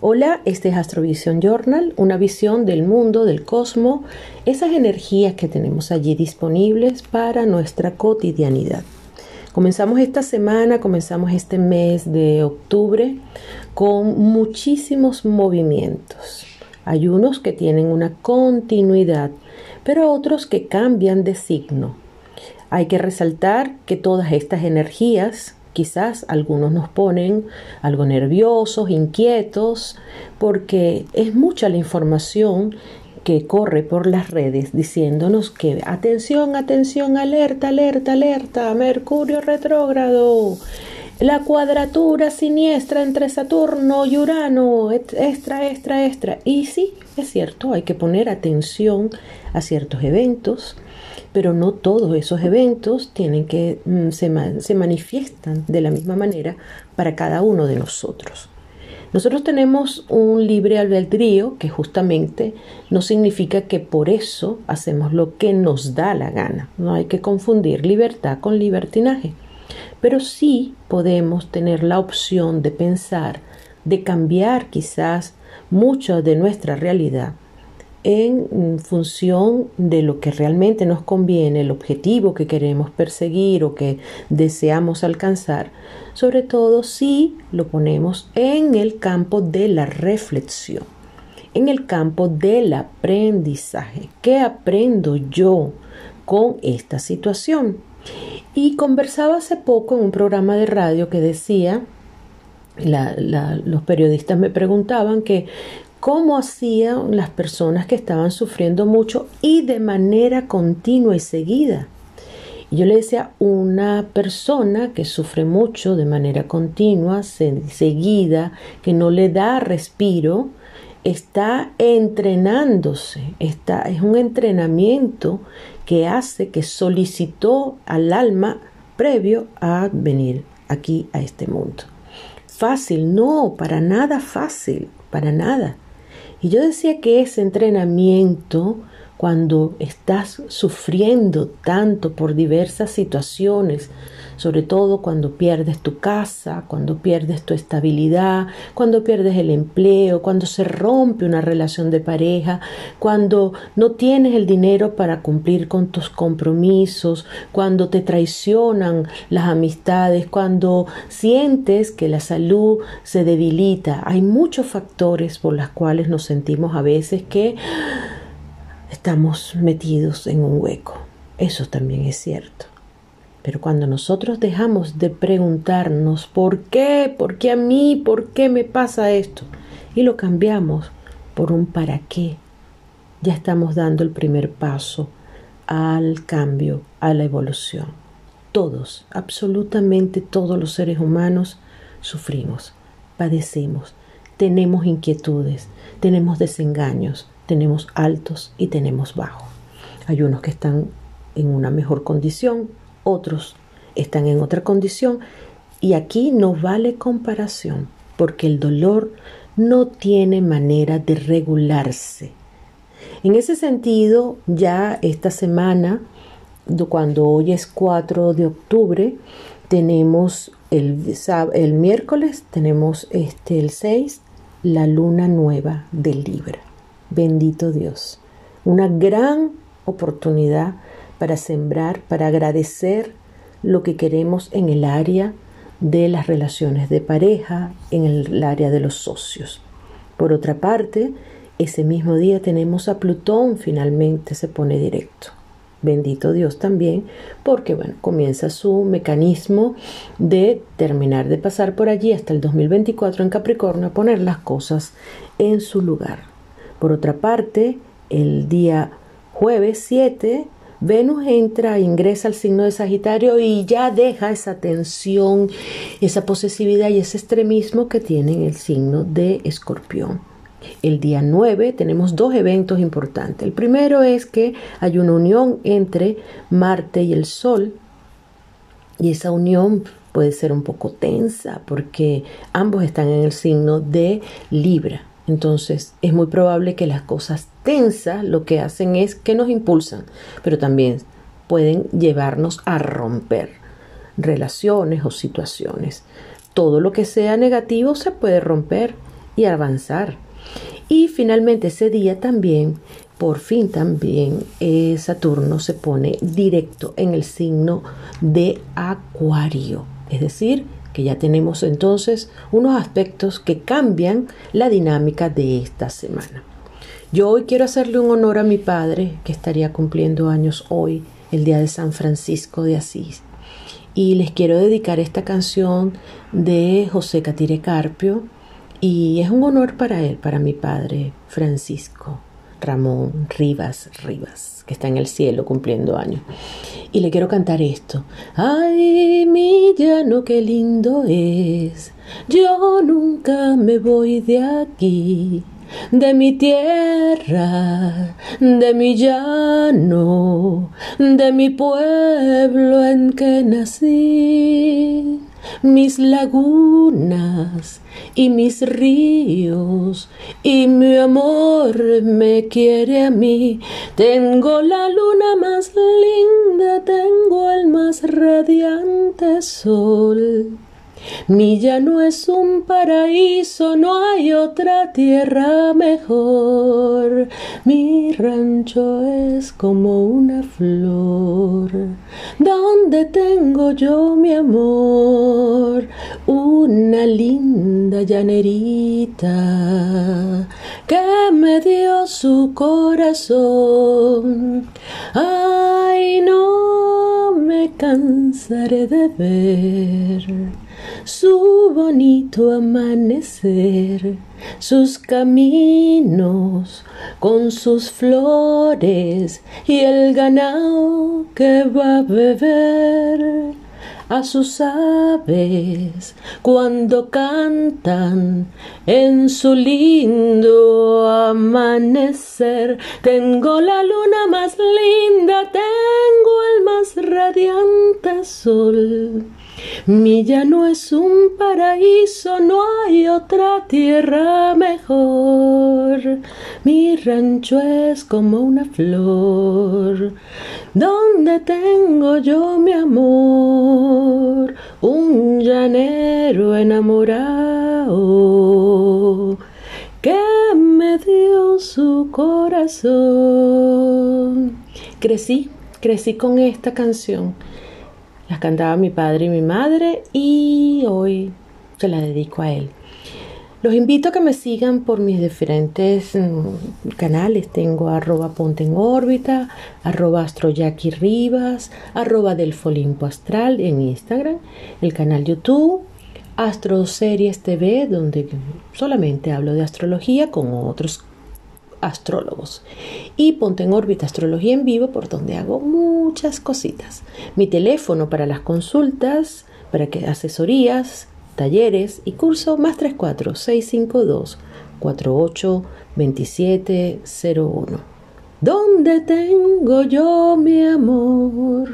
Hola, este es Astrovision Journal, una visión del mundo, del cosmos, esas energías que tenemos allí disponibles para nuestra cotidianidad. Comenzamos esta semana, comenzamos este mes de octubre con muchísimos movimientos. Hay unos que tienen una continuidad, pero otros que cambian de signo. Hay que resaltar que todas estas energías quizás algunos nos ponen algo nerviosos, inquietos, porque es mucha la información que corre por las redes diciéndonos que atención, atención, alerta, alerta, alerta, Mercurio retrógrado, la cuadratura siniestra entre Saturno y Urano, extra, extra, extra. Y sí, es cierto, hay que poner atención a ciertos eventos, pero no todos esos eventos tienen que mm, se, se manifiestan de la misma manera para cada uno de nosotros. Nosotros tenemos un libre albedrío que justamente no significa que por eso hacemos lo que nos da la gana. No hay que confundir libertad con libertinaje. Pero sí podemos tener la opción de pensar, de cambiar quizás mucho de nuestra realidad en función de lo que realmente nos conviene, el objetivo que queremos perseguir o que deseamos alcanzar, sobre todo si lo ponemos en el campo de la reflexión, en el campo del aprendizaje. ¿Qué aprendo yo con esta situación? Y conversaba hace poco en un programa de radio que decía, los periodistas me preguntaban que cómo hacían las personas que estaban sufriendo mucho y de manera continua y seguida. Y yo le decía, una persona que sufre mucho de manera continua, seguida, que no le da respiro, está entrenándose, está, es un entrenamiento que hace, que solicitó al alma previo a venir aquí a este mundo. Fácil, no, para nada fácil, para nada. Y yo decía que ese entrenamiento, cuando estás sufriendo tanto por diversas situaciones, sobre todo cuando pierdes tu casa, cuando pierdes tu estabilidad, cuando pierdes el empleo, cuando se rompe una relación de pareja, cuando no tienes el dinero para cumplir con tus compromisos, cuando te traicionan las amistades, cuando sientes que la salud se debilita. Hay muchos factores por los cuales nos sentimos a veces que estamos metidos en un hueco. Eso también es cierto. Pero cuando nosotros dejamos de preguntarnos por qué, por qué a mí, por qué me pasa esto, y lo cambiamos por un para qué, ya estamos dando el primer paso al cambio, a la evolución. Todos, absolutamente todos los seres humanos sufrimos, padecemos, tenemos inquietudes, tenemos desengaños, tenemos altos y tenemos bajos. Hay unos que están en una mejor condición, otros están en otra condición y aquí no vale comparación porque el dolor no tiene manera de regularse. En ese sentido, ya esta semana, cuando hoy es 4 de octubre, tenemos el, el miércoles, tenemos este, el 6, la luna nueva del Libra. Bendito Dios. Una gran oportunidad para sembrar, para agradecer lo que queremos en el área de las relaciones de pareja, en el área de los socios. Por otra parte, ese mismo día tenemos a Plutón, finalmente se pone directo. Bendito Dios también, porque bueno, comienza su mecanismo de terminar de pasar por allí hasta el 2024 en Capricornio, a poner las cosas en su lugar. Por otra parte, el día jueves 7 Venus entra, ingresa al signo de Sagitario y ya deja esa tensión, esa posesividad y ese extremismo que tiene el signo de Escorpión. El día 9 tenemos dos eventos importantes. El primero es que hay una unión entre Marte y el Sol y esa unión puede ser un poco tensa porque ambos están en el signo de Libra. Entonces es muy probable que las cosas tensas lo que hacen es que nos impulsan, pero también pueden llevarnos a romper relaciones o situaciones. Todo lo que sea negativo se puede romper y avanzar. Y finalmente ese día también, por fin también, eh, Saturno se pone directo en el signo de Acuario. Es decir, que ya tenemos entonces unos aspectos que cambian la dinámica de esta semana. Yo hoy quiero hacerle un honor a mi padre, que estaría cumpliendo años hoy, el día de San Francisco de Asís. Y les quiero dedicar esta canción de José Catire Carpio, y es un honor para él, para mi padre Francisco Ramón Rivas Rivas, que está en el cielo cumpliendo años. Y le quiero cantar esto. Ay, mi llano, qué lindo es. Yo nunca me voy de aquí de mi tierra, de mi llano, de mi pueblo en que nací mis lagunas y mis ríos y mi amor me quiere a mí. Tengo la luna más linda, tengo el más radiante sol. Mi llano es un paraíso, no hay otra tierra mejor. Mi rancho es como una flor, donde tengo yo mi amor, una linda llanerita que me dio su corazón. Ay, no me cansaré de ver su bonito amanecer, sus caminos con sus flores y el ganado que va a beber a sus aves cuando cantan en su lindo amanecer. Tengo la luna más linda, tengo el más radiante sol mi llano es un paraíso, no hay otra tierra mejor. Mi rancho es como una flor, donde tengo yo mi amor, un llanero enamorado que me dio su corazón. Crecí, crecí con esta canción las cantaba mi padre y mi madre y hoy se la dedico a él. Los invito a que me sigan por mis diferentes mm, canales. Tengo arroba ponte en órbita, arroba astroyaki rivas, arroba del folimpo astral en Instagram, el canal YouTube, Astro Series TV, donde solamente hablo de astrología con otros astrólogos. Y ponte en órbita astrología en vivo por donde hago muchas cositas. Mi teléfono para las consultas, para que asesorías, talleres y curso más 34 652 48 27 01. ¿Dónde tengo yo mi amor?